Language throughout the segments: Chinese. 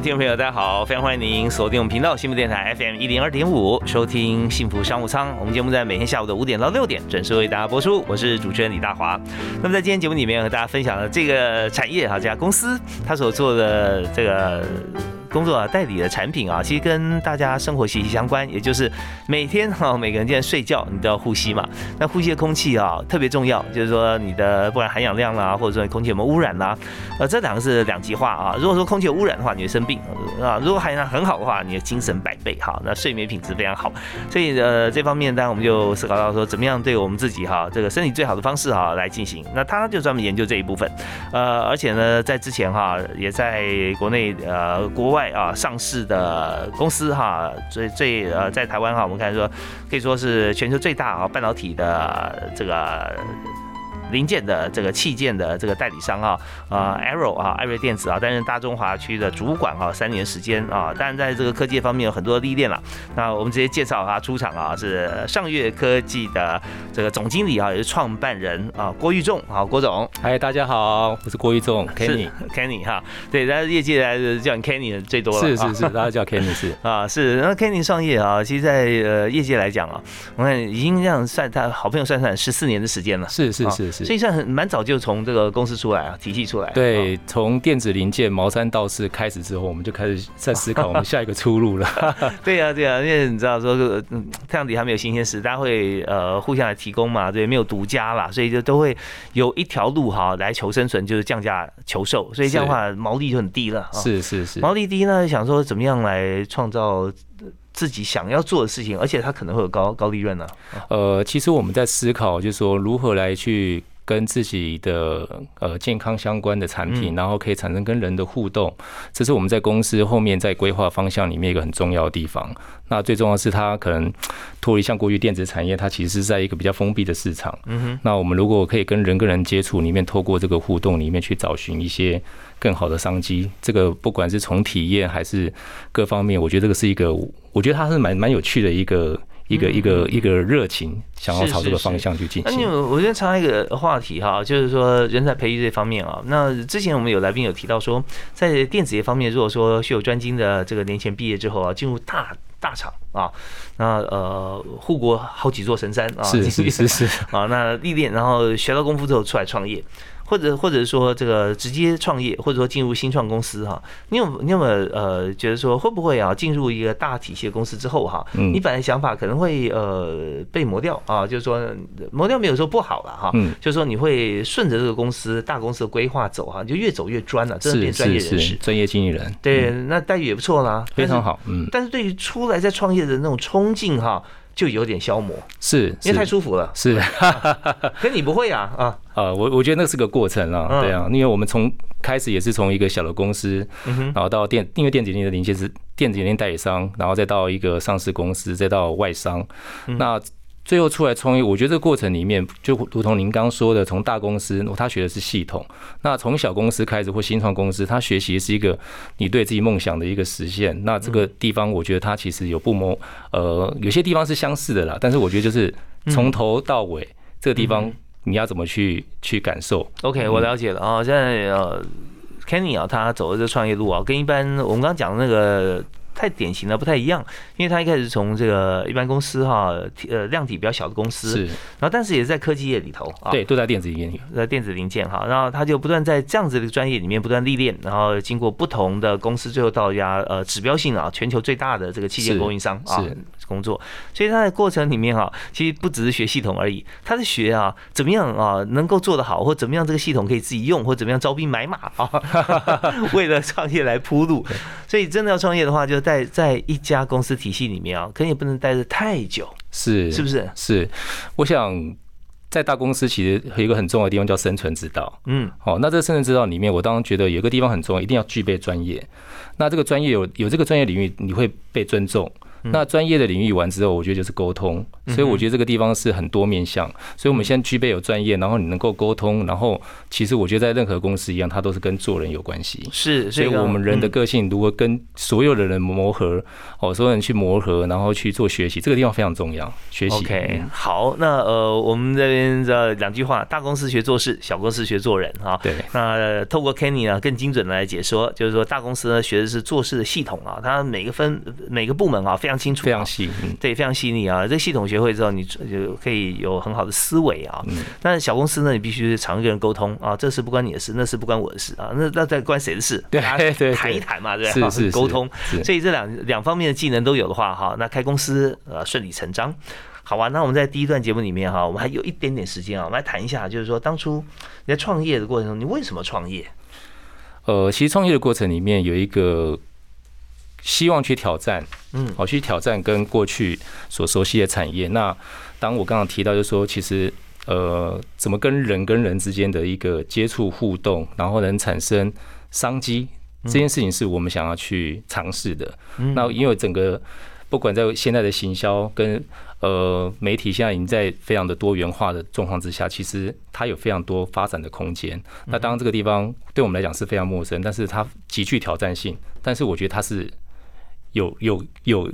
听众朋友，大家好，非常欢迎您锁定我们频道幸福电台 FM 一零二点五，收听幸福商务舱。我们节目在每天下午的五点到六点准时为大家播出，我是主持人李大华。那么在今天节目里面和大家分享的这个产业哈，这家公司它所做的这个。工作啊，代理的产品啊，其实跟大家生活息息相关，也就是每天哈，每个人现在睡觉你都要呼吸嘛。那呼吸的空气啊，特别重要，就是说你的不管含氧量啦，或者说空气有没有污染啦，呃，这两个是两极化啊。如果说空气有污染的话，你会生病啊；如果含氧量很好的话，你的精神百倍哈，那睡眠品质非常好。所以呃，这方面当然我们就思考到说，怎么样对我们自己哈，这个身体最好的方式哈来进行。那他就专门研究这一部分，呃，而且呢，在之前哈，也在国内呃国外。啊，上市的公司哈，最最呃，在台湾哈，我们看说可以说是全球最大啊半导体的这个。零件的这个器件的这个代理商啊，啊，Arrow 啊，艾瑞电子啊，担任大中华区的主管啊，三年时间啊，当然在这个科技方面有很多的历练了。那我们直接介绍他出场啊，是上月科技的这个总经理啊，也是创办人啊，郭玉仲啊，郭总，嗨，大家好，我是郭玉仲，Kenny，Kenny 哈，对，大家业界来叫你 Kenny 的最多了，是是是，大家叫 Kenny 是。啊，是，那 Kenny 创业啊，其实，在呃业界来讲啊，我看已经这样算他好朋友算算十四年的时间了，是是是是。所以算很蛮早就从这个公司出来啊，体系出来。对，从电子零件毛三到四开始之后，我们就开始在思考我们下一个出路了。对呀，对呀，因为你知道说，嗯，太阳底下没有新鲜事，大家会呃互相来提供嘛，对，没有独家啦，所以就都会有一条路哈来求生存，就是降价求售，所以这样的话毛利就很低了。是是是，毛利低呢，想说怎么样来创造。自己想要做的事情，而且它可能会有高高利润呢。呃，其实我们在思考，就是说如何来去跟自己的呃健康相关的产品，然后可以产生跟人的互动，这是我们在公司后面在规划方向里面一个很重要的地方。那最重要是它可能脱离像过去电子产业，它其实是在一个比较封闭的市场。嗯哼。那我们如果可以跟人跟人接触，里面透过这个互动里面去找寻一些。更好的商机，这个不管是从体验还是各方面，我觉得这个是一个，我觉得它是蛮蛮有趣的一个一个一个一个热情，想要朝这个方向去进行。那我先插一个话题哈，就是说人才培育这方面啊，那之前我们有来宾有提到说，在电子业方面，如果说学有专精的这个年前毕业之后啊，进入大大厂啊，那呃护国好几座神山啊，是是是是 啊，那历练然后学到功夫之后出来创业。或者或者说这个直接创业，或者说进入新创公司哈，你有你有没有呃觉得说会不会啊进入一个大体系的公司之后哈，你本来想法可能会呃被磨掉啊，就是说磨掉没有说不好了哈，就是说你会顺着这个公司大公司的规划走哈，就越走越专了，真的变专业人士，专业经理人，对，那待遇也不错啦，非常好，嗯，但是对于出来在创业的那种冲劲哈。就有点消磨，是因为太舒服了。是，可你不会啊啊啊！我我觉得那是个过程啊，对啊，因为我们从开始也是从一个小的公司，然后到电，因为电子零的零件是电子零件代理商，然后再到一个上市公司，再到外商，那。最后出来创业，我觉得这个过程里面就如同您刚刚说的，从大公司他学的是系统，那从小公司开始或新创公司，他学习是一个你对自己梦想的一个实现。那这个地方，我觉得它其实有不谋，呃，有些地方是相似的啦。但是我觉得就是从头到尾这个地方，你要怎么去去感受？OK，我了解了啊。现在呃，Kenny 啊，他走的这创业路啊，跟一般我们刚刚讲的那个。太典型了，不太一样，因为他一开始从这个一般公司哈，呃，量体比较小的公司，是，然后但是也在科技业里头啊，对，都在电子业里，在电子零件哈，然后他就不断在这样子的专业里面不断历练，然后经过不同的公司，最后到一家呃指标性啊，全球最大的这个器件供应商啊。工作，所以他的过程里面哈，其实不只是学系统而已，他是学啊，怎么样啊，能够做得好，或怎么样这个系统可以自己用，或怎么样招兵买马啊，为了创业来铺路。所以真的要创业的话，就在在一家公司体系里面啊，可能也不能待的太久，是是不是？是，我想。在大公司其实有一个很重要的地方叫生存之道。嗯，好，那这个生存之道里面，我当然觉得有一个地方很重要，一定要具备专业。那这个专业有有这个专业领域，你会被尊重。那专业的领域完之后，我觉得就是沟通，所以我觉得这个地方是很多面向。所以我们先具备有专业，然后你能够沟通，然后其实我觉得在任何公司一样，它都是跟做人有关系。是，所以我们人的个性如果跟所有的人磨合，哦，所有人去磨合，然后去做学习，这个地方非常重要。学习。OK，好，那呃，我们这边的两句话：大公司学做事，小公司学做人。哈，对。那透过 Kenny 呢，更精准的来解说，就是说大公司呢学的是做事的系统啊，它每个分每个部门啊非常。清楚，非常细，对，非常细腻啊！这系统学会之后，你就可以有很好的思维啊。但是小公司呢，你必须常跟人沟通啊，这事不关你的事，那事不关我的事啊，那那在关谁的事？对 对，谈一谈嘛，对是是沟通。所以这两两方面的技能都有的话，哈，那开公司呃顺理成章。好吧，那我们在第一段节目里面哈，我们还有一点点时间啊，我们来谈一下，就是说当初你在创业的过程中，你为什么创业？呃，其实创业的过程里面有一个。希望去挑战，嗯，好，去挑战跟过去所熟悉的产业。那当我刚刚提到，就是说，其实呃，怎么跟人跟人之间的一个接触互动，然后能产生商机，这件事情是我们想要去尝试的。那因为整个不管在现在的行销跟呃媒体现在已经在非常的多元化的状况之下，其实它有非常多发展的空间。那当然这个地方对我们来讲是非常陌生，但是它极具挑战性。但是我觉得它是。有有有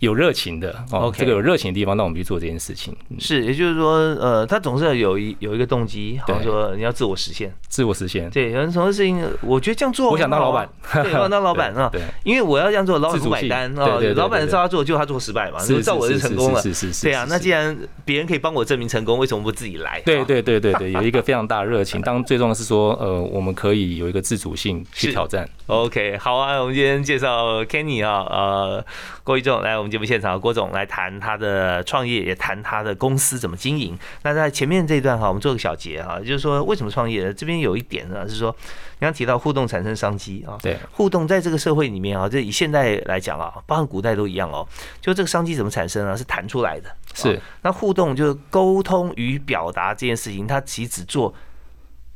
有热情的哦，这个有热情的地方，让我们去做这件事情。是，也就是说，呃，他总是要有一有一个动机，好像说你要自我实现，自我实现。对，有什么事情，我觉得这样做，我想当老板，对，我想当老板啊。对，因为我要这样做，老板不买单啊。对老板照他做，就他做失败嘛。是，照我就成功了。是是是。对啊，那既然别人可以帮我证明成功，为什么不自己来？对对对对对，有一个非常大的热情。当最重要是说，呃，我们可以有一个自主性去挑战。OK，好啊，我们今天介绍 Kenny 啊，呃。郭一仲来我们节目现场，郭总来谈他的创业，也谈他的公司怎么经营。那在前面这一段哈，我们做个小结哈，就是说为什么创业呢？这边有一点呢，是说你刚提到互动产生商机啊，对，互动在这个社会里面啊，这以现在来讲啊，包含古代都一样哦，就这个商机怎么产生啊？是谈出来的，是。那互动就是沟通与表达这件事情，它其实只做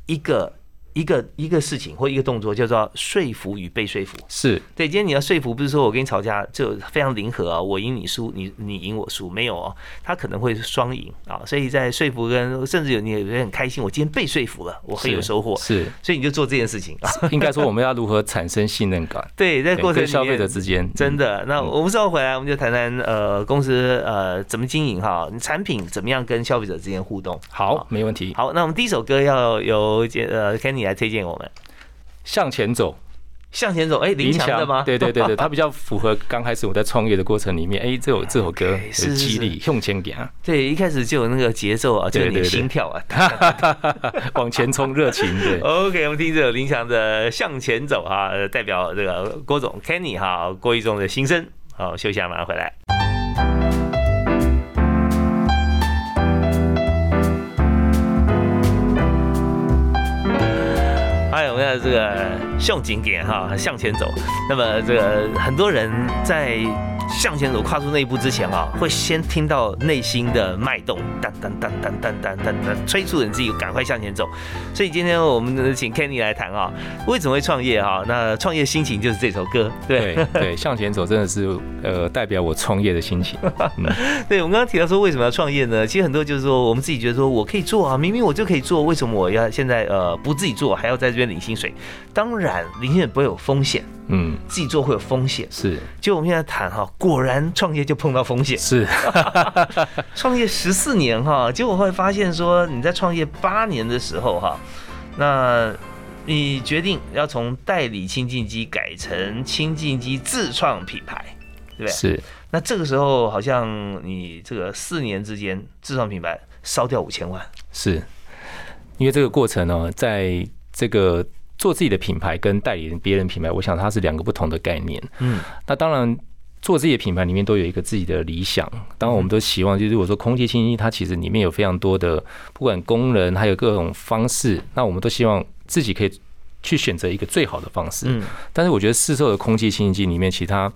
一个。一个一个事情或一个动作叫做说服与被说服，是对。今天你要说服，不是说我跟你吵架就非常零和啊，我赢你输，你你赢我输，没有哦，他可能会双赢啊。所以在说服跟甚至有你也很开心，我今天被说服了，我很有收获，是。所以你就做这件事情。应该说我们要如何产生信任感？对，在过程消费者之间真的。那我们稍后回来，我们就谈谈呃公司呃怎么经营哈，你产品怎么样跟消费者之间互动？好，没问题。好，那我们第一首歌要由呃 Kenny 来推荐我们。向前走，向前走，哎，林强的吗？对对对对，他比较符合刚开始我在创业的过程里面，哎，这首这首歌 是激励向前走，对，一开始就有那个节奏啊，就有点心跳啊，往前冲，热情。对，OK，我们听这首林强的《向前走》啊，代表这个郭总 Kenny 哈，郭一中的心声。好，休息下，马上回来。们要这个向景点哈，向前走。那么这个很多人在。向前走，跨出那一步之前啊，会先听到内心的脉动，当当当当当当当当，催促你自己赶快向前走。所以今天我们请 Kenny 来谈啊，为什么会创业哈？那创业心情就是这首歌，对对，向前走真的是呃代表我创业的心情。对，我们刚刚提到说为什么要创业呢？其实很多就是说我们自己觉得说我可以做啊，明明我就可以做，为什么我要现在呃不自己做，还要在这边领薪水？当然领薪水不会有风险。嗯，自己做会有风险，是。就我们现在谈哈，果然创业就碰到风险，是。创业十四年哈，结果会发现说你在创业八年的时候哈，那你决定要从代理清净机改成清净机自创品牌，对不对？是。那这个时候好像你这个四年之间自创品牌烧掉五千万，是。因为这个过程呢，在这个。做自己的品牌跟代理人别人品牌，我想它是两个不同的概念。嗯，那当然做自己的品牌里面都有一个自己的理想。当然，我们都希望，就是如果说空气清新剂，它其实里面有非常多的不管功能，还有各种方式，那我们都希望自己可以去选择一个最好的方式。嗯，但是我觉得市售的空气清新剂里面，其他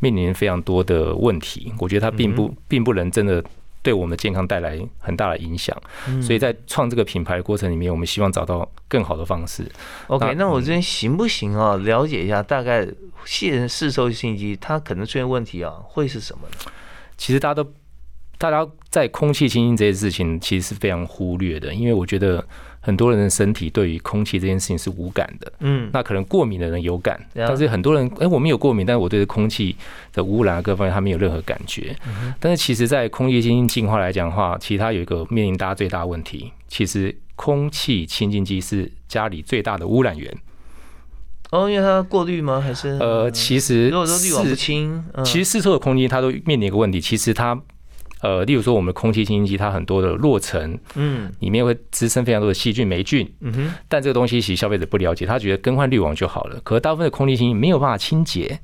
面临非常多的问题。我觉得它并不并不能真的对我们的健康带来很大的影响。嗯所以在创这个品牌的过程里面，我们希望找到更好的方式。OK，那那我这边行不行啊？了解一下，大概现人市售信息它可能出现问题啊，会是什么呢？其实大家都，大家在空气清新这件事情其实是非常忽略的，因为我觉得很多人的身体对于空气这件事情是无感的。嗯，那可能过敏的人有感，但是很多人，哎、我没有过敏，但是我对空气的污染啊各方面他没有任何感觉。但是其实，在空气清化来讲的话，其实它有一个面临大家最大的问题，其实空气清净机是家里最大的污染源。哦，因为它过滤吗？还是呃，其实如果说滤网不清，嗯其实四周的空气它都面临一个问题，其实它呃，例如说我们的空气清新机，它很多的落尘嗯里面会滋生非常多的细菌、霉菌，嗯哼，但这个东西其实消费者不了解，他觉得更换滤网就好了。可是大部分的空气清新没有办法清洁，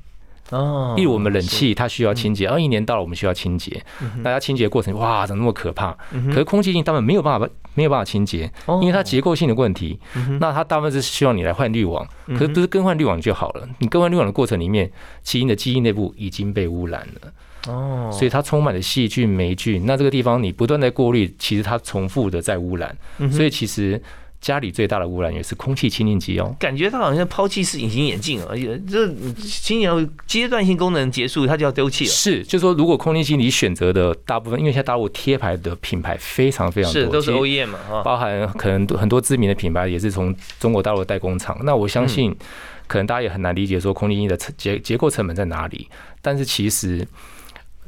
哦，例如我们冷气它需要清洁，而一年到了我们需要清洁，大家清洁的过程哇，怎么那么可怕？可是空气清新他们没有办法没有办法清洁，哦因为它结构性的问题那它大部分是需要你来换滤网，可是不是更换滤网就好了。你更换滤网的过程里面，基因的基因内部已经被污染了。哦，所以它充满了细菌、霉菌。那这个地方你不断在过滤，其实它重复的在污染。嗯所以其实家里最大的污染源是空气清净机哦。感觉它好像抛弃式隐形眼镜，而且这今年阶段性功能结束，它就要丢弃了。是，就是说，如果空气清你选择的大部分，因为现在大陆贴牌的品牌非常非常多，是，都是其实 OEM 嘛，哈，包含可能很多知名的品牌也是从中国大陆的代工厂。那我相信，可能大家也很难理解说空气机的成结结构成本在哪里。但是其实，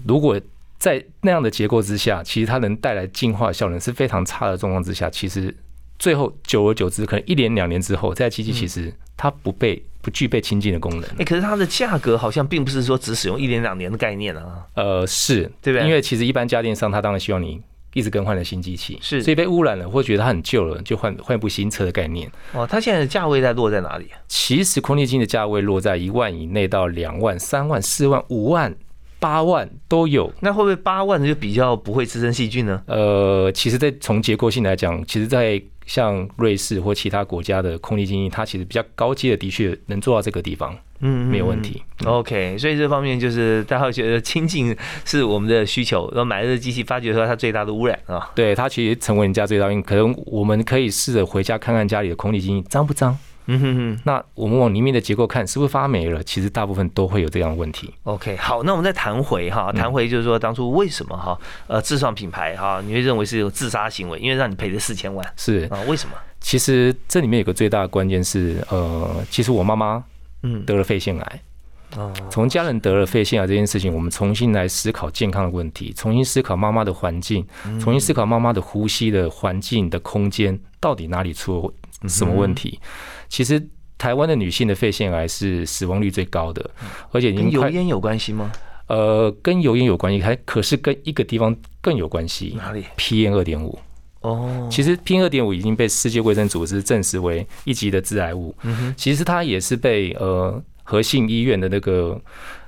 如果在那样的结构之下，其实它能带来净化效能是非常差的状况之下，其实最后久而久之，可能一年两年之后，这台机器其实它不被不具备清净的功能。哎，可是它的价格好像并不是说只使用一年两年的概念啊，呃，是对不对因为其实一般家电商他当然希望你一直更换的新机器，是所以被污染了或觉得它很旧了，就换换一部新车的概念。哦，它现在的价位在落在哪里啊？其实空气净的价位落在一万以内到两万、三万、四万、五万、八万都有。那会不会八万就比较不会滋生细菌呢？呃，其实，在从结构性来讲，其实，在像瑞士或其他国家的空气清新，它其实比较高阶的，的确能做到这个地方，嗯没有问。题。OK，所以这方面就是大家会觉得清净是我们的需求，然后买了这机器，发觉说它最大的污染啊。对，它其实成为人家最大因，可能我们可以试着回家看看家里的空气清新脏不脏。嗯哼哼那我们往里面的结构看，是不是发霉了？其实大部分都会有这样的问题。，OK，好，那我们再谈回哈，谈回就是说当初为什么哈，呃，自创品牌哈，你会认为是有自杀行为，因为让你赔了四千万是，啊？为什么？其实这里面有个最大的关键是，呃，其实我妈妈嗯，得了肺腺癌。哦，从家人得了肺腺癌这件事情，我们重新来思考健康的问题，重新思考妈妈的环境，重新思考妈妈的呼吸的环境的空间到底哪里出了什么问题。其实台湾的女性的肺腺癌是死亡率最高的，而且已跟油烟有关系吗？呃跟油烟有关系，还可是跟一个地方更有关系哪里？，PM 二点五。哦，其实 PM 二点五已经被世界卫生组织证实为一级的致癌物。嗯哼，其实它也是被呃和信医院的那个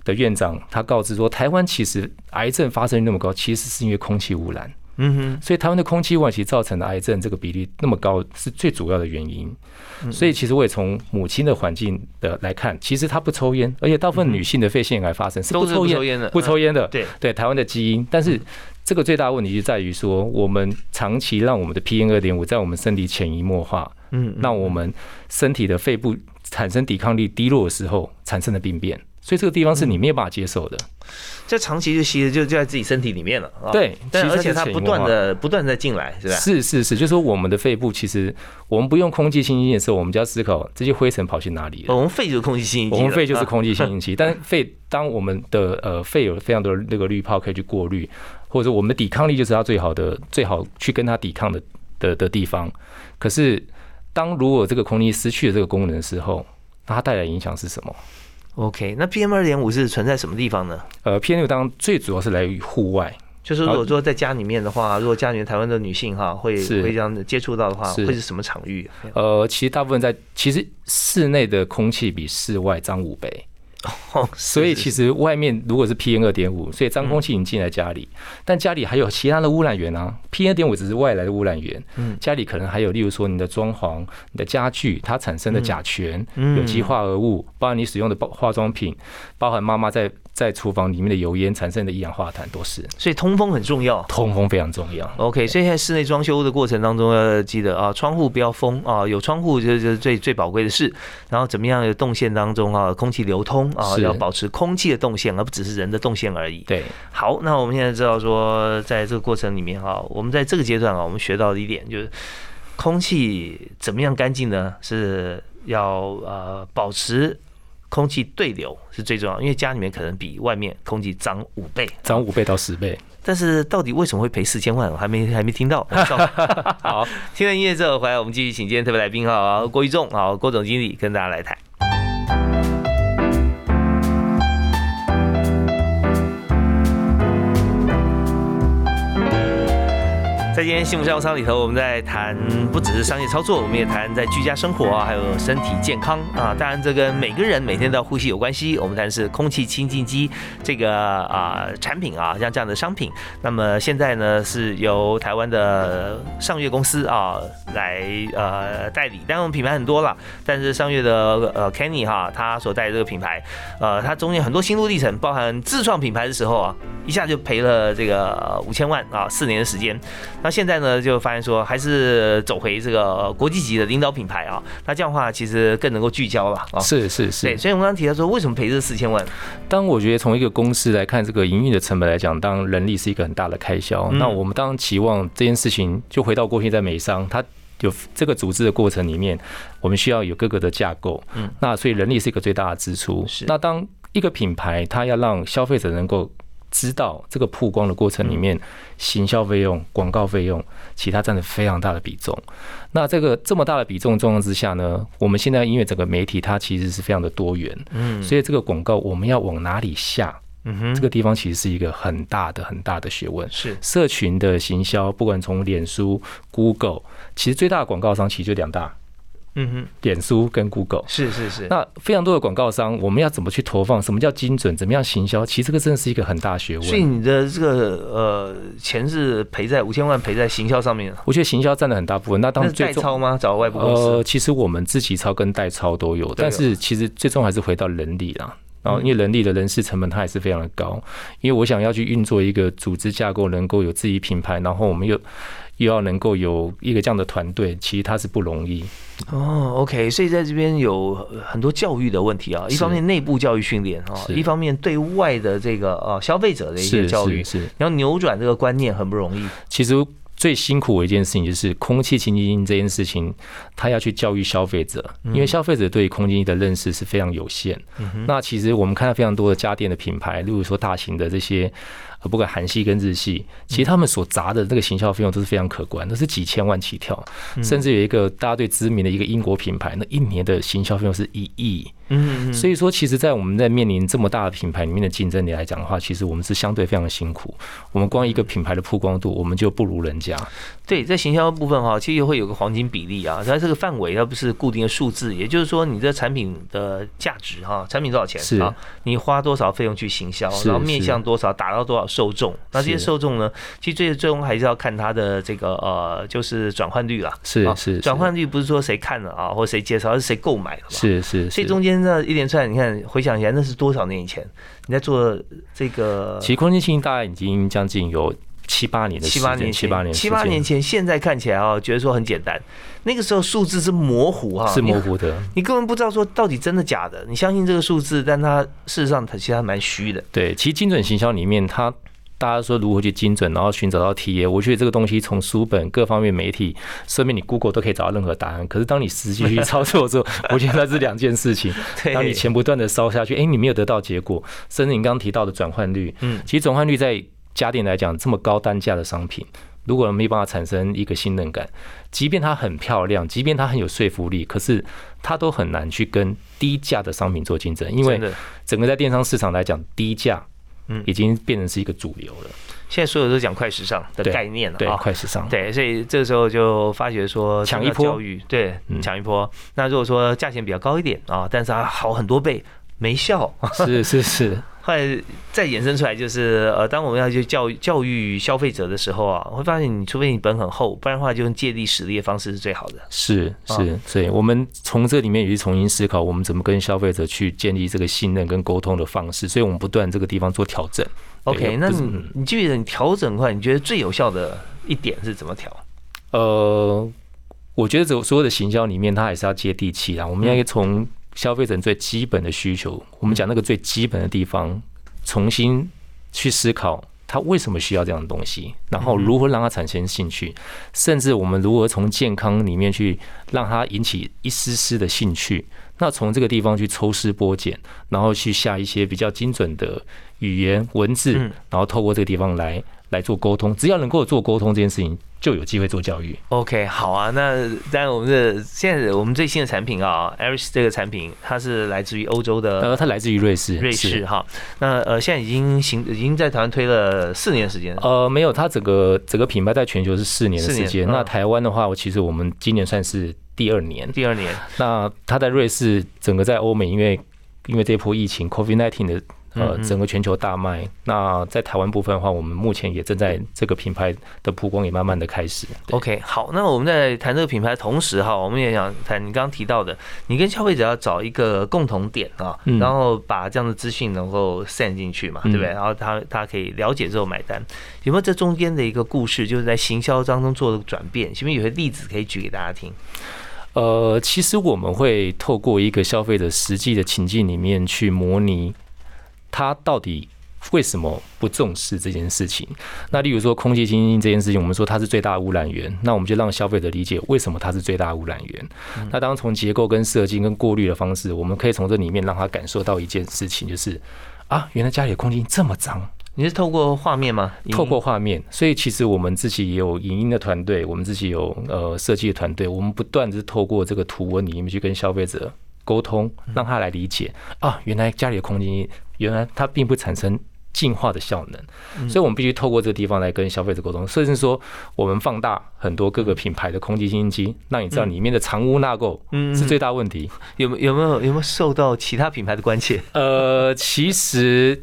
的院长他告知说，台湾其实癌症发生率那么高，其实是因为空气污染。嗯哼，所以台湾的空气污染其实造成的癌症这个比例那么高，是最主要的原因。所以其实我也从母亲的环境的来看，其实她不抽烟，而且大部分女性的肺腺癌发生是不抽烟不抽烟的，不抽烟的。对，对台湾的基因，但是这个最大的问题就在于说，我们长期让我们的 PM 二点五在我们身体潜移默化，嗯，让我们身体的肺部产生抵抗力低落的时候产生的病变，所以这个地方是你没有办法接受的。这长期就吸的就就在自己身体里面了啊。，对，但而且它不断的不断的进来，是吧？是是是，就是说我们的肺部其实我们不用空气清新剂的时候，我们就要思考这些灰尘跑去哪里了。我们肺就是空气清新剂，我们肺就是啊空气清新剂，但是肺当我们的呃肺有非常多的那个滤泡可以去过滤，或者说我们的抵抗力就是它最好的最好去跟它抵抗的的的地方。可是当如果这个空气失去了这个功能的时候，那它带来影响是什么？OK，那 PM 二点五是存在什么地方呢？呃，PM 六当然最主要是来于户外，就是如果说在家里面的话，如果家里面台湾的女性哈会会这样接触到的话，是会是什么场域？呃，其实大部分在其实室内的空气比室外脏五倍。哦，所以其实实外面如果是 PM 二点五，所以脏空气已经进来家里，但家里还有其他的污染源啊。PM 二点五只是外来的污染源，嗯。家里可能还有，例如说你的装潢、你的家具，它产生的甲醛、嗯。有机化合物，包含你使用的化化妆品，包含妈妈在在厨房里面的油烟产生的一氧化碳都是。所以通风很重要。通风非常重要。OK，所以在室内装修的过程当中，要记得啊，窗户不要封啊，有窗户就是最最宝贵的事。然后怎么样有动线当中啊，空气流通啊，要保持空气的动线，而不只是人的动线而已。对，好，那我们现在知道说，在这个过程里面哈，我们在这个阶段啊，我们学到的一点就是，空气怎么样干净呢？是要呃保持空气对流是最重要，因为家里面可能比外面空气脏五倍，脏五倍到十倍。但是到底为什么会赔四千万，我还没还没听到。好，听了音乐之后回来，我们继续请今天特别来宾哈，郭玉仲好，郭总经理跟大家来谈。在今天幸福商务舱里头，我们在谈不只是商业操作，我们也谈在居家生活啊，还有身体健康啊。当然，这跟每个人每天都要呼吸有关系。我们谈的是空气清净机这个啊产品啊，像这样的商品。那么现在呢，是由台湾的上月公司啊来呃代理。当然，我们品牌很多了，但是上月的呃 Kenny 哈，他所带这个品牌，呃，他中间很多心路历程，包含自创品牌的时候啊，一下就赔了这个五千万啊，四年的时间。那现在呢，就发现说还是走回这个国际级的领导品牌啊，那这样的话其实更能够聚焦了啊。是是对，是。所以我们刚刚提到说，为什么赔这四千万？当我觉得从一个公司来看这个营运的成本来讲，当然人力是一个很大的开销。嗯那我们当然期望这件事情就回到过去在美商，它有这个组织的过程里面，我们需要有各个的架构。嗯，那所以人力是一个最大的支出。是那当一个品牌它要让消费者能够知道这个曝光的过程里面，行销费用、广告费用，其他占了非常大的比重。那这个这么大的比重状况之下呢，我们现在因为整个媒体它其实是非常的多元，嗯。所以这个广告我们要往哪里下，嗯哼，这个地方其实是一个很大的很大的学问。是。社群的行销，不管从脸书、Google，其实最大的广告商其实就两大，嗯哼，脸书跟 Google。是是是。那非常多的广告商，我们要怎么去投放？什么叫精准？怎么样行销？其实这个真的是一个很大学问。所以你的这个呃钱是赔在五千万赔在行销上面，我觉得行销占了很大部分。那当代抄吗？找外部公司？呃，其实我们自己抄跟代抄都有，但是其实最终还是回到人力啦。然后，因为人力的人事成本它也是非常的高，因为我想要去运作一个组织架构，能够有自己品牌，然后我们又又要能够有一个这样的团队，其实它是不容易。哦，OK，所以在这边有很多教育的问题啊，一方面内部教育训练啊，一方面对外的这个呃消费者的一些教育是，是，你要扭转这个观念很不容易。其实最辛苦的一件事情就是空气清新这件事情，他要去教育消费者，因为消费者对空气的认识是非常有限。那其实我们看到非常多的家电的品牌，例如说大型的这些。呃，不管韩系跟日系，其实他们所砸的那个行销费用都是非常可观，都是几千万起跳，甚至有一个大家最知名的一个英国品牌，那一年的行销费用是一亿。嗯，所以说，其实，在我们在面临这么大的品牌里面的竞争力来讲的话，其实我们是相对非常的辛苦。我们光一个品牌的曝光度，我们就不如人家。对，在行销部分哈，其实会有个黄金比例啊，它这个范围它不是固定的数字，也就是说，你这产品的价值哈，产品多少钱是啊？你花多少费用去行销，然后面向多少，达到多少受众？那这些受众呢，其实最最终还是要看它的这个呃，就是转换率啦。啊是是转换率不是说谁看了啊，或者谁介绍，而是谁购买了嘛。是是是。所以中间这一连串，你看回想起来，那是多少年以前你在做这个？其实空间清大概已经将近有七八年的，七八年，七八年，七八年前，现在看起来啊，觉得说很简单。那个时候数字是模糊哈，是模糊的。你，你根本不知道说到底真的假的。你相信这个数字，但它事实上它其实还蛮虚的。对，其实精准行销里面，它大家说如何去精准，然后寻找到 TA，我觉得这个东西从书本各方面媒体，顺便你 Google 都可以找到任何答案。可是当你实际去操作的时候，我觉得那是两件事情。当你钱不断的烧下去，哎，你没有得到结果，甚至你刚刚提到的转换率，嗯其实转换率在家电来讲，这么高单价的商品，如果没办法产生一个信任感，即便它很漂亮，即便它很有说服力，可是它都很难去跟低价的商品做竞争，因为整个在电商市场来讲，低价嗯已经变成是一个主流了，现在所有都讲快时尚的概念了对，啊。快时尚，对，所以这时候就发觉说抢一波教育，对，嗯抢一波。那如果说价钱比较高一点啊，但是它好很多倍，没效。是是是，后来再衍生出来就是呃，当我们要去教教育消费者的时候啊，会发现你除非你本很厚，不然的话就用借力使力的方式是最好的。是是，所以我们从这里面也是重新思考，我们怎么跟消费者去建立这个信任跟沟通的方式，所以我们不断这个地方做调整。OK，那你你记得你调整块，你觉得最有效的一点是怎么调？呃，我觉得这所有的行销里面，它还是要接地气啊。我们要从消费者最基本的需求，我们讲那个最基本的地方，重新去思考他为什么需要这样的东西，然后如何让他产生兴趣，甚至我们如何从健康里面去让他引起一丝丝的兴趣。那从这个地方去抽丝剥茧，然后去下一些比较精准的语言文字，然后透过这个地方来来做沟通。只要能够做沟通这件事情，就有机会做教育。OK，好啊，那当然我们的现在我们最新的产品啊，Aris 这个产品，它是来自于欧洲的，呃，它来自于瑞士，瑞士哈。那呃，现在已经行，已经在台湾推了四年时间。呃，没有，它整个整个品牌在全球是四年的时间。嗯、那台湾的话，我其实我们今年算是第二年，第二年。那它在瑞士，整个在欧美，因为因为这波疫情 COVID nineteen 的。呃，整个全球大卖。那在台湾部分的话，我们目前也正在这个品牌的曝光也慢慢的开始。OK，好，那我们在谈这个品牌的同时哈，我们也想谈你刚刚提到的，你跟消费者要找一个共同点啊，然后把这样的资讯能够 send 进去嘛，对不对？然后他他可以了解之后买单。有没有这中间的一个故事，就是在行销当中做的转变？是不是有些例子可以举给大家听？呃，其实我们会透过一个消费者实际的情境里面去模拟。他到底为什么不重视这件事情？那例如说空气清新这件事情，我们说它是最大污染源，那我们就让消费者理解为什么它是最大污染源。那当从结构跟设计跟过滤的方式，我们可以从这里面让他感受到一件事情，就是啊，原来家里的空气这么脏。你是透过画面吗？透过画面，所以其实我们自己也有影音的团队，我们自己有呃设计的团队，我们不断是透过这个图文里面去跟消费者。沟通，让他来理解啊，原来家里的空气，原来它并不产生净化的效能，所以我们必须透过这个地方来跟消费者沟通，甚至说我们放大很多各个品牌的空气清新机，让你知道里面的藏污纳垢是最大问题。有没有没有有没有受到其他品牌的关切？呃，其实。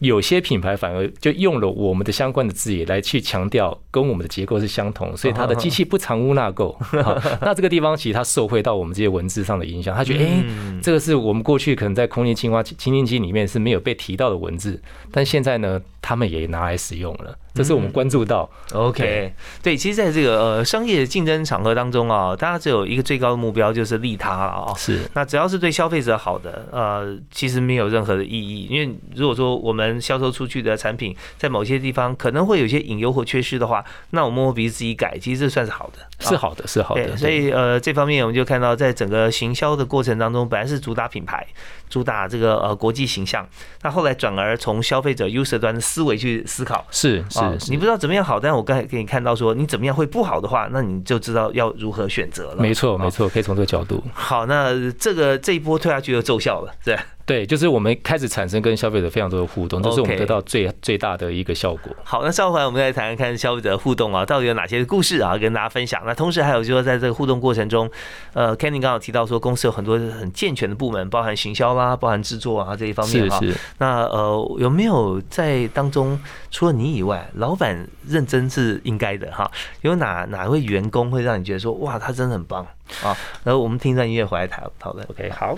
有些品牌反而就用了我们的相关的字眼来去强调跟我们的结构是相同，所以它的机器不藏污纳垢。那这个地方其实它受惠到我们这些文字上的影响，他觉得哎，这个是我们过去可能在空气净化清净机里面是没有被提到的文字，但现在呢，他们也拿来使用了。这是我们关注到。OK，对，其实在这个呃商业竞争场合当中啊，大家只有一个最高的目标就是利他了啊。是。那只要是对消费者好的，呃，其实没有任何的意义，因为如果说我们销售出去的产品在某些地方可能会有些隐忧或缺失的话，那我摸摸鼻子自己改，其实这算是好的，是好的，是好的。所以呃这方面我们就看到，在整个行销的过程当中，本来是主打品牌，主打这个呃国际形象，那后来转而从消费者 user 端的思维去思考，是是。你不知道怎么样好，但我刚才给你看到说，你怎么样会不好的话，那你就知道要如何选择了。没错，没错，可以从这个角度。好，那这个这一波推下去就奏效了，对。对，就是我们开始产生跟消费者非常多的互动，这是我们得到最最大的一个效果。好，那稍后回来我们再谈谈看消费者互动啊，到底有哪些故事啊，跟大家分享。那同时还有就是在这个互动过程中，呃，Kenny 刚好提到说，公司有很多很健全的部门，包含行销啦，包含制作啊这一方面哈。是是。那呃，有没有在当中，除了你以外，老板认真是应该的哈？有哪哪位员工会让你觉得说，哇，他真的很棒啊？然后我们听一段音乐回来讨讨论。OK，好。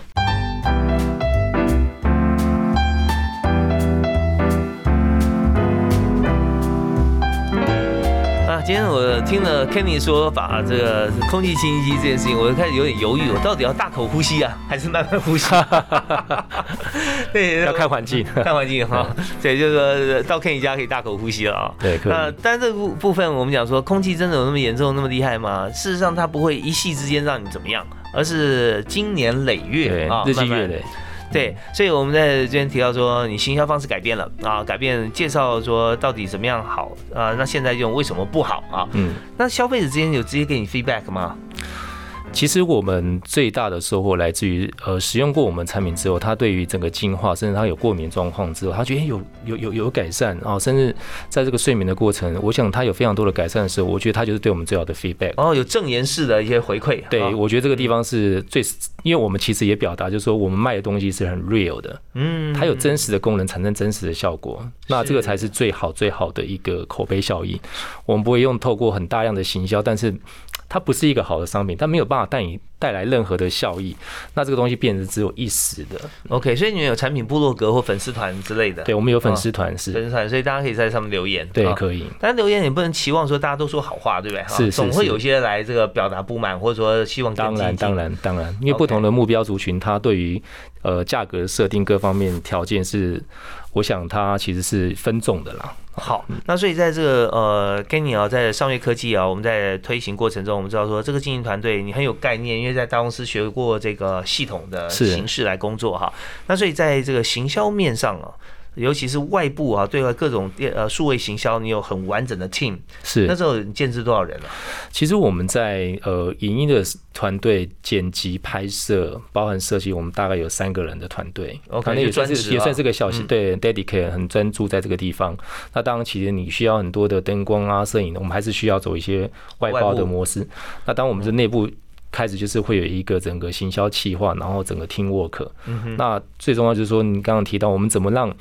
今天我听了 Kenny 说把这个空气清新机这件事情，我就开始有点犹豫，我到底要大口呼吸啊，还是慢慢呼吸？对，要看环境，看环境哈。对，就是说到 Kenny 家可以大口呼吸了啊。对，可以。那但这部部分我们讲说，空气真的有那么严重、那么厉害吗？事实上，它不会一夕之间让你怎么样，而是经年累月啊，日积月累。对，所以我们在这边提到说，你行销方式改变了啊，改变介绍说到底怎么样好啊，那现在用为什么不好啊？嗯，那消费者之间有直接给你 feedback 吗？其实我们最大的收获来自于，呃，使用过我们产品之后，他对于整个净化，甚至他有过敏状况之后，他觉得有有有有改善啊，甚至在这个睡眠的过程，我想他有非常多的改善的时候，我觉得他就是对我们最好的 feedback。哦，有正言式的一些回馈。对，我觉得这个地方是最，因为我们其实也表达，就是说我们卖的东西是很 real 的，嗯，它有真实的功能，产生真实的效果，那这个才是最好最好的一个口碑效应。我们不会用透过很大量的行销，但是。它不是一个好的商品，它没有办法带你带来任何的效益，那这个东西变成只有一时的。OK，所以你们有产品部落格或粉丝团之类的？对，我们有粉丝团是粉丝团，所以大家可以在上面留言。对，可以。但留言也不能期望说大家都说好话，对不对？是，总会有些来这个表达不满，或者说希望。当然，当然，当然，因为不同的目标族群，它对于呃价格设定各方面条件是。我想它其实是分众的啦。好，那所以在这个呃，跟你啊，在上月科技啊，我们在推行过程中，我们知道说这个经营团队你很有概念，因为在大公司学过这个系统的形式来工作哈。那所以在这个行销面上啊。尤其是外部啊，对外各种电呃数位行销，你有很完整的 team，是那时候你建制多少人了？其实我们在呃影音的团队剪辑拍摄，包含设计，我们大概有三个人的团队。OK，也算是也算是个小型，对，dedicate 很专注在这个地方。那当然，其实你需要很多的灯光啊、摄影，我们还是需要走一些外包的模式。那当我们是内部。开始就是会有一个整个行销企划，然后整个 team work。那最重要就是说，你刚刚提到我们怎么让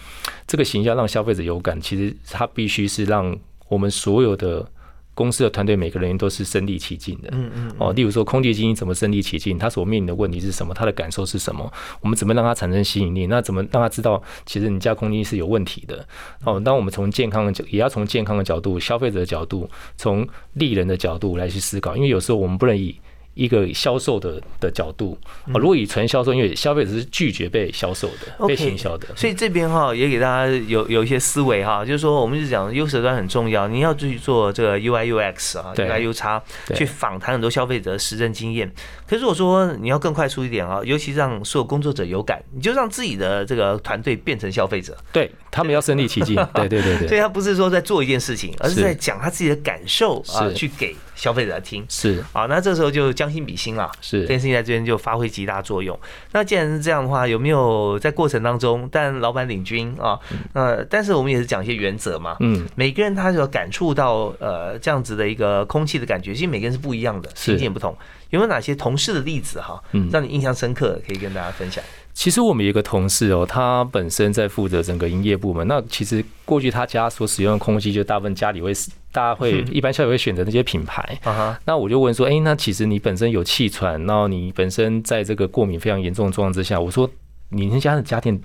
这个行销让消费者有感，其实它必须是让我们所有的公司的团队每个人员都是身临其境的。嗯嗯。哦，例如说空气经营怎么身临其境，他所面临的问题是什么，他的感受是什么，我们怎么让他产生吸引力？那怎么让他知道其实你家空气是有问题的？哦，当我们从健康的角，也要从健康的角度、消费者的角度、从利人的角度来去思考，因为有时候我们不能以。一个销售的的角度啊，如果以纯销售，因为消费者是拒绝被销售的，被行销的，所以这边哈也给大家有有一些思维哈，就是说我们是讲优势端很重要，你要去做这个 UI UX 啊，UI U 叉去访谈很多消费者的实证经验。可是如果说你要更快速一点啊，尤其让所有工作者有感，你就让自己的这个团队变成消费者，对他们要身临其境，对对对对，所以他不是说在做一件事情，而是在讲他自己的感受啊，去给。消费者听。是。啊，那这时候就将心比心了，是。这件事情在这边就发挥极大作用。那既然是这样的话，有没有在过程当中，但老板领军啊，呃，但是我们也是讲一些原则嘛，嗯，每个人他有感触到呃这样子的一个空气的感觉，其实每个人是不一样的，心境不同。有没有哪些同事的例子哈，让你印象深刻，可以跟大家分享？其实我们有一个同事哦，他本身在负责整个营业部门。那其实过去他家所使用的空气，就大部分家里会，大家会一般消费会选择那些品牌。那我就问说，哎，那其实你本身有气喘，然后你本身在这个过敏非常严重的状况之下，我说你那家的家电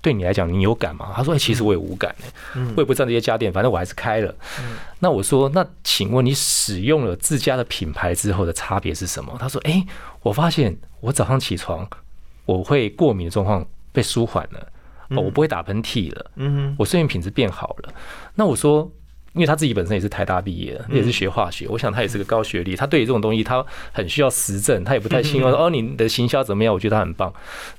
对你来讲你有感吗？他说，哎，其实我也无感哎，我也不知道这些家电，反正我还是开了。那我说，那请问你使用了自家的品牌之后的差别是什么？他说，哎，我发现我早上起床。我会过敏的状况被舒缓了，哦，我不会打喷嚏了，嗯哼，我睡眠品质变好了。那我说，因为他自己本身也是台大毕业的，也是学化学，我想他也是个高学历，他对于这种东西他很需要实证，他也不太信说哦，你的行销怎么样？我觉得他很棒。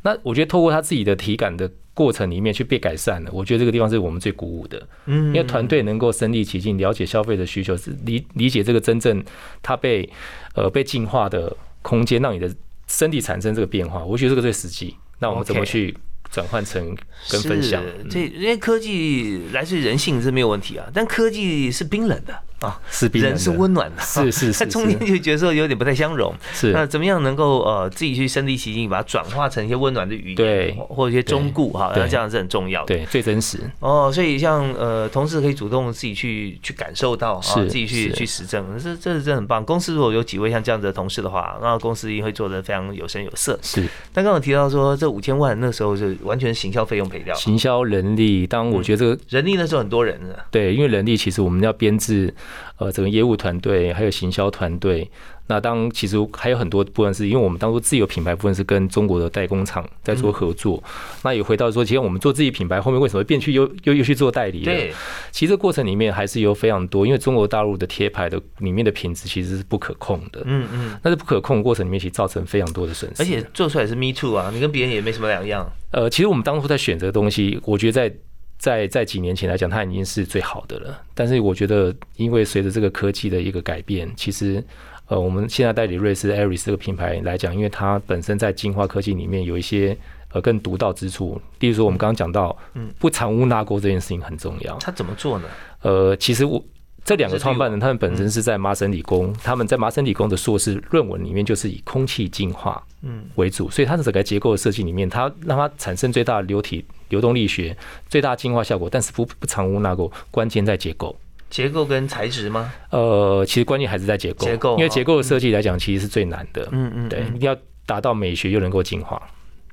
那我觉得透过他自己的体感的过程里面去被改善了，我觉得这个地方是我们最鼓舞的，嗯，因为团队能够身临其境，了解消费的需求，是理理解这个真正他被呃被进化的空间，让你的。身体产生这个变化，我觉得这个最实际。那我们怎么去转换成跟分享？这因为科技来自于人性是没有问题啊，但科技是冰冷的。啊，是人是温暖的，是是是，在 中间就觉得说有点不太相容。是那怎么样能够呃自己去身临其境，把它转化成一些温暖的语言，对，或者一些忠固哈，那这样是很重要的，对，最真实。哦，所以像呃同事可以主动自己去去感受到，啊，自己去去实证，这这是真很棒。公司如果有几位像这样子的同事的话，那公司一定会做的非常有声有色。是。但刚刚提到说这五千万那时候是完全行销费用赔掉，行销人力，当我觉得这个人力那时候很多人，对，因为人力其实我们要编制。呃，整个业务团队还有行销团队，那当其实还有很多部分是因为我们当初自有品牌部分是跟中国的代工厂在做合作。那也回到说，其实我们做自己品牌后面为什么变去又又又去做代理？对，其实过程里面还是有非常多，因为中国大陆的贴牌的里面的品质其实是不可控的。嗯嗯，那是不可控过程里面其实造成非常多的损失，而且做出来是 me too 啊，你跟别人也没什么两样。呃，其实我们当初在选择东西，我觉得在。在在几年前来讲，它已经是最好的了。但是我觉得，因为随着这个科技的一个改变，其实呃，我们现在代理瑞士 Aris 这个品牌来讲，因为它本身在净化科技里面有一些呃更独到之处，例如说我们刚刚讲到，嗯，不藏污纳垢这件事情很重要。他怎么做呢？呃，其实我。这两个创办人，他们本身是在麻省理工，他们在麻省理工的硕士论文里面就是以空气净化嗯为主，所以它的整个结构的设计里面，它让它产生最大的流体流动力学、最大净化效果，但是不不藏污纳垢，关键在结构。结构跟材质吗？呃，其实关键还是在结构，结构，因为结构的设计来讲，其实是最难的。嗯嗯，对，一定要达到美学又能够净化。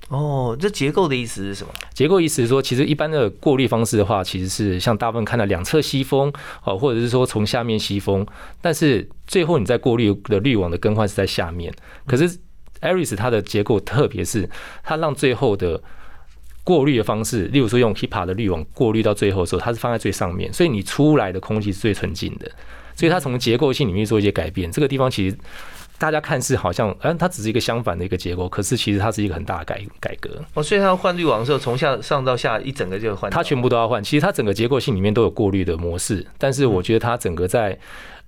哦，这结构的意思是什么？结构意思是说，其实一般的过滤方式的话，其实是像大部分看到两侧吸风，哦，或者是说从下面吸风，但是最后你在过滤的滤网的更换是在下面。可是 Aris 它的结构，特别是它让最后的过滤的方式，例如说用 HEPA 的滤网过滤到最后的时候，它是放在最上面，所以你出来的空气是最纯净的。所以它从结构性里面做一些改变，这个地方其实。大家看似好像，嗯，它只是一个相反的一个结构，可是其实它是一个很大的改改革。哦，所以它要换滤网的时候，从下上到下一整个就换。它全部都要换。其实它整个结构性里面都有过滤的模式，但是我觉得它整个在，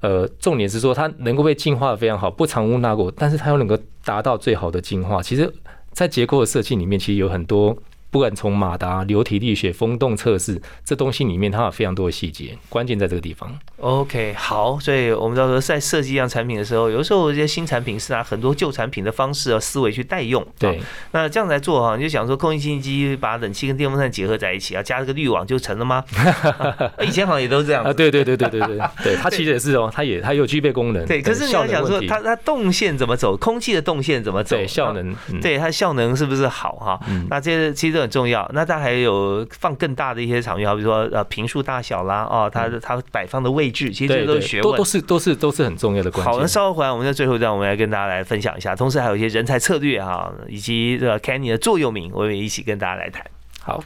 呃，重点是说它能够被净化的非常好，不藏污纳垢，但是它又能够达到最好的净化。其实，在结构的设计里面，其实有很多。不管从马达、流体力学、风洞测试，这东西里面它有非常多的细节，关键在这个地方。OK，好，所以我们到时候在设计一样产品的时候，有的时候这些新产品是拿很多旧产品的方式和思维去代用。对，那这样来做哈，你就想说空气清新机把冷气跟电风扇结合在一起啊，加这个滤网就成了吗？以前好像也都是这样啊。对对对对对对对，它其实也是哦，它也它有具备功能。对，可是你要想说它它动线怎么走，空气的动线怎么走，对效能，对它效能是不是好哈？那这些其实。很重要，那它还有放更大的一些场域，好比说呃平数大小啦，哦，它它摆放的位置，其实这都是学问，都是都是都是很重要的关键。好，那稍后回来，我们在最后一段，我们来跟大家来分享一下，同时还有一些人才策略哈，以及这个 Kenny 的座右铭，我们也一起跟大家来谈。好。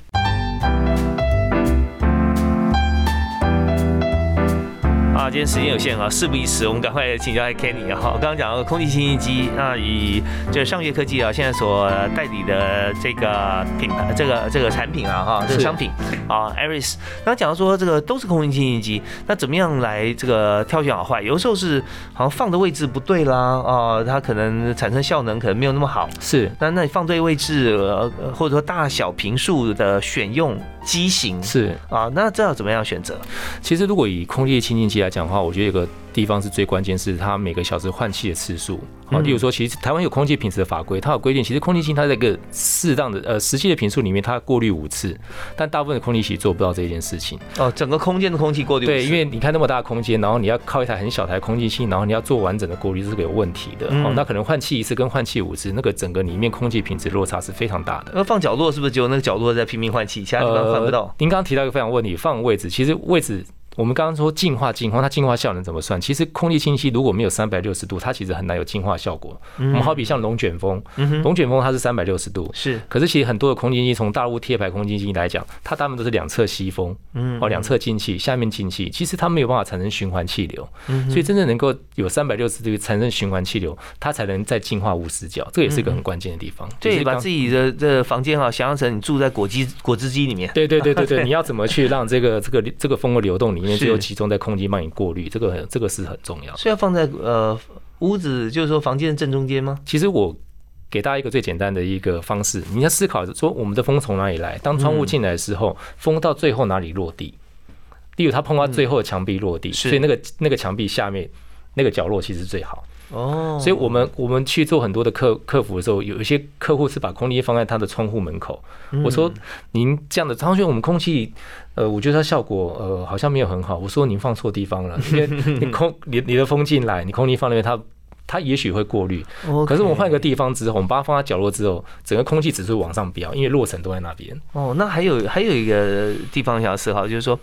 啊，今天时间有限啊，事不宜迟，我们赶快请教一下 Kenny 啊。我刚刚讲到空气清新机，那以这上月科技啊，现在所代理的这个品牌，这个这个产品啊，哈，这个商品啊，Aris。刚刚讲到说这个都是空气清新机，那怎么样来这个挑选好坏？有的时候是好像放的位置不对啦，啊，它可能产生效能可能没有那么好。是，那那你放对位置，呃，或者说大小频数的选用机型是啊，那这要怎么样选择？其实如果以空气清新机来讲的话，我觉得有个。地方是最关键，是它每个小时换气的次数。好，例如说，其实台湾有空气品质的法规，它有规定，其实空气清它在一个适当的呃实际的频数里面，它过滤五次，但大部分的空气器做不到这件事情。哦，整个空间的空气过滤对，因为你看那么大的空间，然后你要靠一台很小台空气器，然后你要做完整的过滤，是个有问题的。哦，那可能换气一次跟换气五次，那个整个里面空气品质落差是非常大的。那放角落是不是只有那个角落在拼命换气，其他地方换不到？您刚刚提到一个非常问题，放位置，其实位置。我们刚刚说净化净化，它净化效能怎么算？其实空气清新如果没有三百六十度，它其实很难有净化效果。我们好比像龙卷风，龙卷风它是三百六十度，是。可是其实很多的空气清从大陆贴牌空气清来讲，它大部分都是两侧吸风，哦，两侧进气，下面进气，其实它没有办法产生循环气流。所以真正能够有三百六十度产生循环气流，它才能再净化无死角，这也是一个很关键的地方。对，把自己的这房间哈想象成你住在果汁果汁机里面。对对对对对，你要怎么去让这个这个这个风的流动里面最后集中在空间帮你过滤，这个很这个是很重要。是要放在呃屋子，就是说房间的正中间吗？其实我给大家一个最简单的一个方式，你要思考说我们的风从哪里来？当窗户进来的时候，风到最后哪里落地？例如它碰到最后的墙壁落地，所以那个那个墙壁下面那个角落其实最好。哦，所以我们我们去做很多的客客服的时候，有一些客户是把空气放在他的窗户门口。我说您这样的，他说我们空气，呃，我觉得它效果呃好像没有很好。我说您放错地方了，因为你空你你的风进来，你空气放那边，它它也许会过滤。可是我们换一个地方之后，我们把它放在角落之后，整个空气只是往上飙，因为落尘都在那边。哦，那还有还有一个地方想要思考，就是说，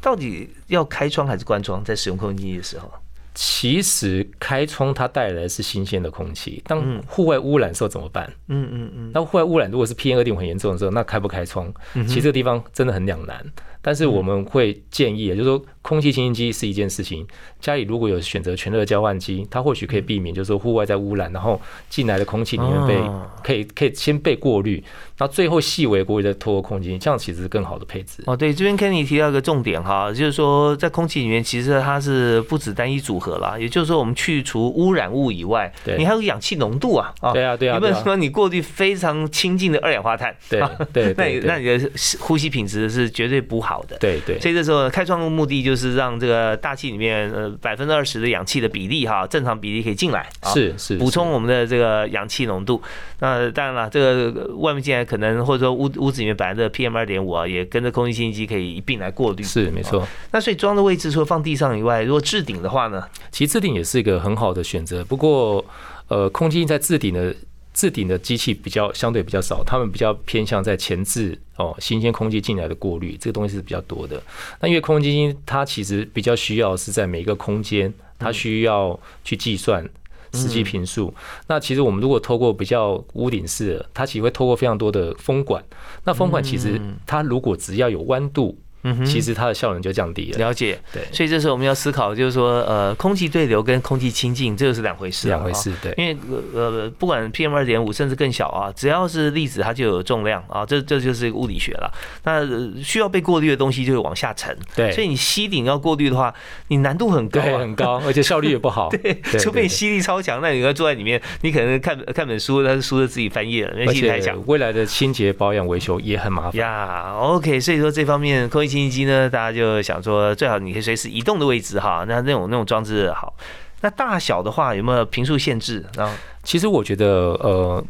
到底要开窗还是关窗，在使用空气的时候？其实开窗它带来的是新鲜的空气，当户外污染的时候怎么办？嗯嗯嗯。那户外污染如果是 PM 二点五很严重的时候，那开不开窗？其实这个地方真的很两难。但是我们会建议，也就是说空气清新机是一件事情，家里如果有选择全热交换机，它或许可以避免，就是说户外在污染，然后进来的空气里面被可以可以先被过滤，那最后细微过滤再透过空气，这样其实是更好的配置。哦，对，这边 Kenny 提到一个重点哈，就是说在空气里面其实它是不止单一组合。合了，也就是说，我们去除污染物以外，你还有氧气浓度啊，啊，对啊对啊有没有说你过滤非常清净的二氧化碳，对啊对 那那你的呼吸品质是绝对不好的。对对所以这时候开创的目的就是让这个大气里面呃百分之二十的氧气的比例哈，正常比例可以进来，啊是是补充我们的这个氧气浓度。那当然了，这个外面进来可能或者说屋屋子里面本来的 PM 二点五啊，也跟着空气清新机可以一并来过滤。是没错。那所以装的位置除了放地上以外，如果置顶的话呢？其实置顶也是一个很好的选择，不过呃，空气在置顶的置顶的机器比较相对比较少，他们比较偏向在前置哦新鲜空气进来的过滤，这个东西是比较多的。那因为空气它其实比较需要是在每一个空间，它需要去计算。实际频数，那其实我们如果透过比较屋顶式的，它其实会透过非常多的风管。那风管其实它如果只要有弯度，其实它的效能就降低了。了解。对，所以这时候我们要思考，就是说，呃，空气对流跟空气清净，这个是两回事啊，两回事。对，因为呃，不管 PM 二点五甚至更小啊，只要是粒子，它就有重量啊，这这就是物理学了。那呃需要被过滤的东西就会往下沉，对，所以你吸顶要过滤的话，你难度很高，啊，很高，而且效率也不好。对，除非你吸力超强，那你要坐在里面，你可能看看本书，但是书就自己翻页了，因为而吸力太强且。未来的清洁保养维修也很麻烦。呀、o k 所以说这方面空气清新机呢，大家就想说最好你可以随时移动的位置哈，那那种那种装置好。那大小的话有没有频数限制？然后其实我觉得，呃，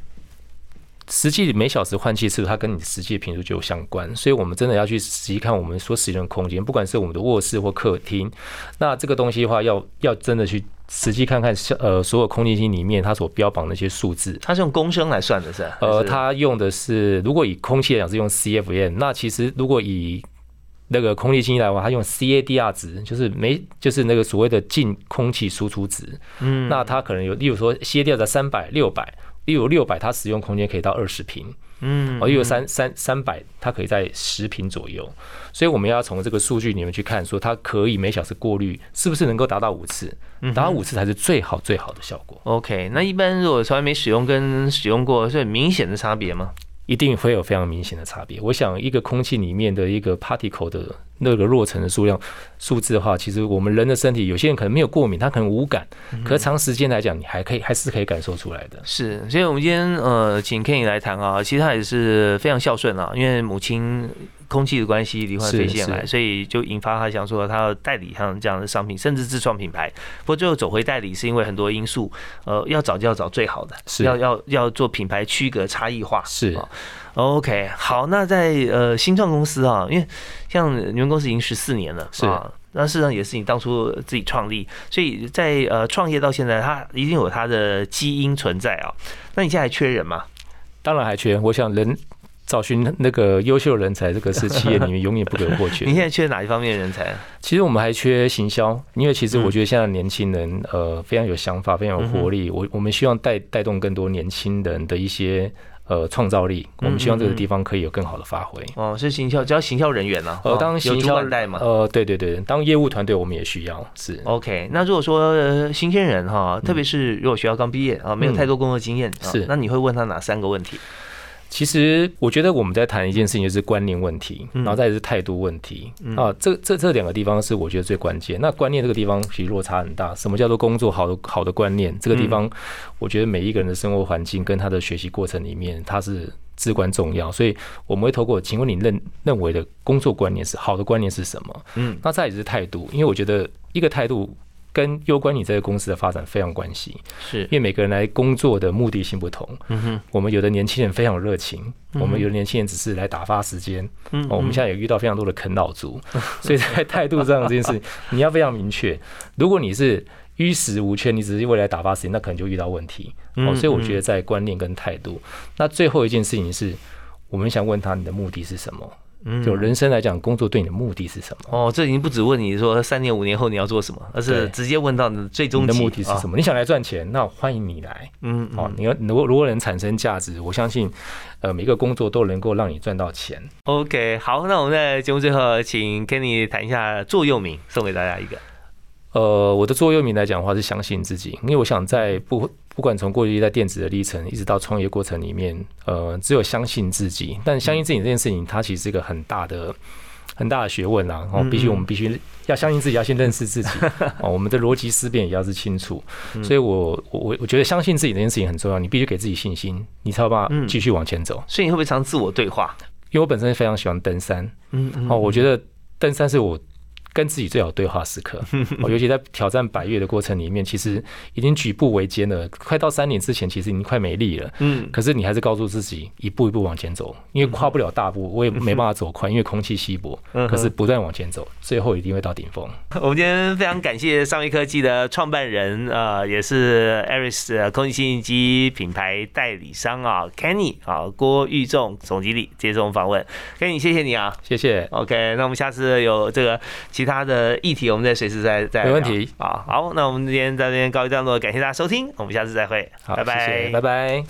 实际每小时换气次数，它跟你实际的频数就有相关，所以我们真的要去实际看我们所使用的空间，不管是我们的卧室或客厅，那这个东西的话，要要真的去实际看看，呃，所有空气机里面它所标榜的一些数字。它是用公升来算的是吧？呃，它用的是，如果以空气来讲是用 CFM，那其实如果以那个空气清新来的话，它用 CADR 值，就是没就是那个所谓的净空气输出值。嗯那它可能有，例如说 CADR 在三百、六百，例如六百，它使用空间可以到二十平，嗯哦，例如三三三百，它可以在十平左右。所以我们要从这个数据里面去看，说它可以每小时过滤是不是能够达到五次，嗯达到五次才是最好最好的效果。OK，那一般如果从来没使用跟使用过，是很明显的差别吗？一定会有非常明显的差别。我想，一个空气里面的一个 particle 的那个落成的数量数字的话，其实我们人的身体，有些人可能没有过敏，他可能无感，可是长时间来讲，你还可以还是可以感受出来的。是，所以我们今天呃请 Kenny 来谈啊，其实他也是非常孝顺啊，因为母亲空气的关系罹患肺腺癌，所以就引发他想说他要代理像这样的商品，甚至自创品牌。不过最后走回代理是因为很多因素，呃，要找就要找最好的，是要要要做品牌区隔差异化。是啊 OK，好，那在呃新创公司啊，因为像你们公司已经十四年了，是啊，那事实上也是你当初自己创立，所以在呃创业到现在，它一定有它的基因存在啊。那你现在还缺人吗？当然还缺，我想人找寻那个优秀人才，这个是 企业里面永远不可或缺你。现在缺哪一方面的人才？其实我们还缺行销，因为其实我觉得现在年轻人呃非常有想法，非常有活力。我我们希望带带动更多年轻人的一些呃创造力，我们希望这个地方可以有更好的发挥。哦，是行销，只要行销人员呢、啊？呃，当行销管带嘛。呃，对对对，当业务团队我们也需要是。OK，那如果说、呃、新鲜人哈，特别是如果学校刚毕业啊，没有太多工作经验，啊是那你会问他哪三个问题？其实我觉得我们在谈一件事情，就是观念问题，嗯然后再是态度问题啊。这这这两个地方是我觉得最关键。那观念这个地方其实落差很大。什么叫做工作好的好的观念？这个地方，我觉得每一个人的生活环境跟他的学习过程里面，它是至关重要。所以我们会透过，请问你认认为的工作观念是好的观念是什么？嗯，那再也是态度，因为我觉得一个态度。跟攸关你这个公司的发展非常关系，是因，为每个人来工作的目的性不同。嗯哼，我们有的年轻人非常有热情，嗯我们有的年轻人只是来打发时间。嗯哦，我们现在也遇到非常多的啃老族，所以在态度上这件事，你要非常明确。如果你是衣食无缺，你只是为了打发时间，那可能就遇到问题。哦，嗯所以我觉得在观念跟态度。那最后一件事情是，我们想问他你的目的是什么？嗯就人生来讲，工作对你的目的是什么？哦，这已经不只问你说三年五年后你要做什么，而是直接问到你的最终的目的是什？么？你想来赚钱，那欢迎你来。嗯，哦嗯，你要如果如果能产生价值，我相信，呃，每个工作都能够让你赚到钱。OK，好，那我们在节目最后请 Kenny 谈一下座右铭，送给大家一个。呃，我的座右铭来讲的话是相信自己，因为我想在不不管从过去在电子的历程，一直到创业过程里面，呃，只有相信自己。但相信自己这件事情，它其实是一个很大的很大的学问啦。哦，必须我们必须要相信自己，要先认识自己。哦，我们的逻辑思辨也要是清楚。所以我我我觉得相信自己这件事情很重要，你必须给自己信心，你才有办法继续往前走。所以你会不会常自我对话？因为我本身非常喜欢登山。嗯嗯。哦，我觉得登山是我。跟自己最好对话时刻，哦，尤其在挑战百越的过程里面，其实已经举步维艰了。快到三年之前，其实已经快没力了。嗯，可是你还是告诉自己一步一步往前走，因为跨不了大步，我也没办法走快，因为空气稀薄。嗯，可是不断往前走，最后一定会到顶峰。我们今天非常感谢上威科技的创办人，呃，也是 Aris 空气清新机品牌代理商啊，Kenny 啊，郭玉仲总经理接受我们访问。Kenny，谢谢你啊，谢谢。OK，那我们下次有这个其他的议题，我们再随时再再没问题啊。好，那我们今天在这边告一段落，感谢大家收听，我们下次再会，拜拜，拜拜。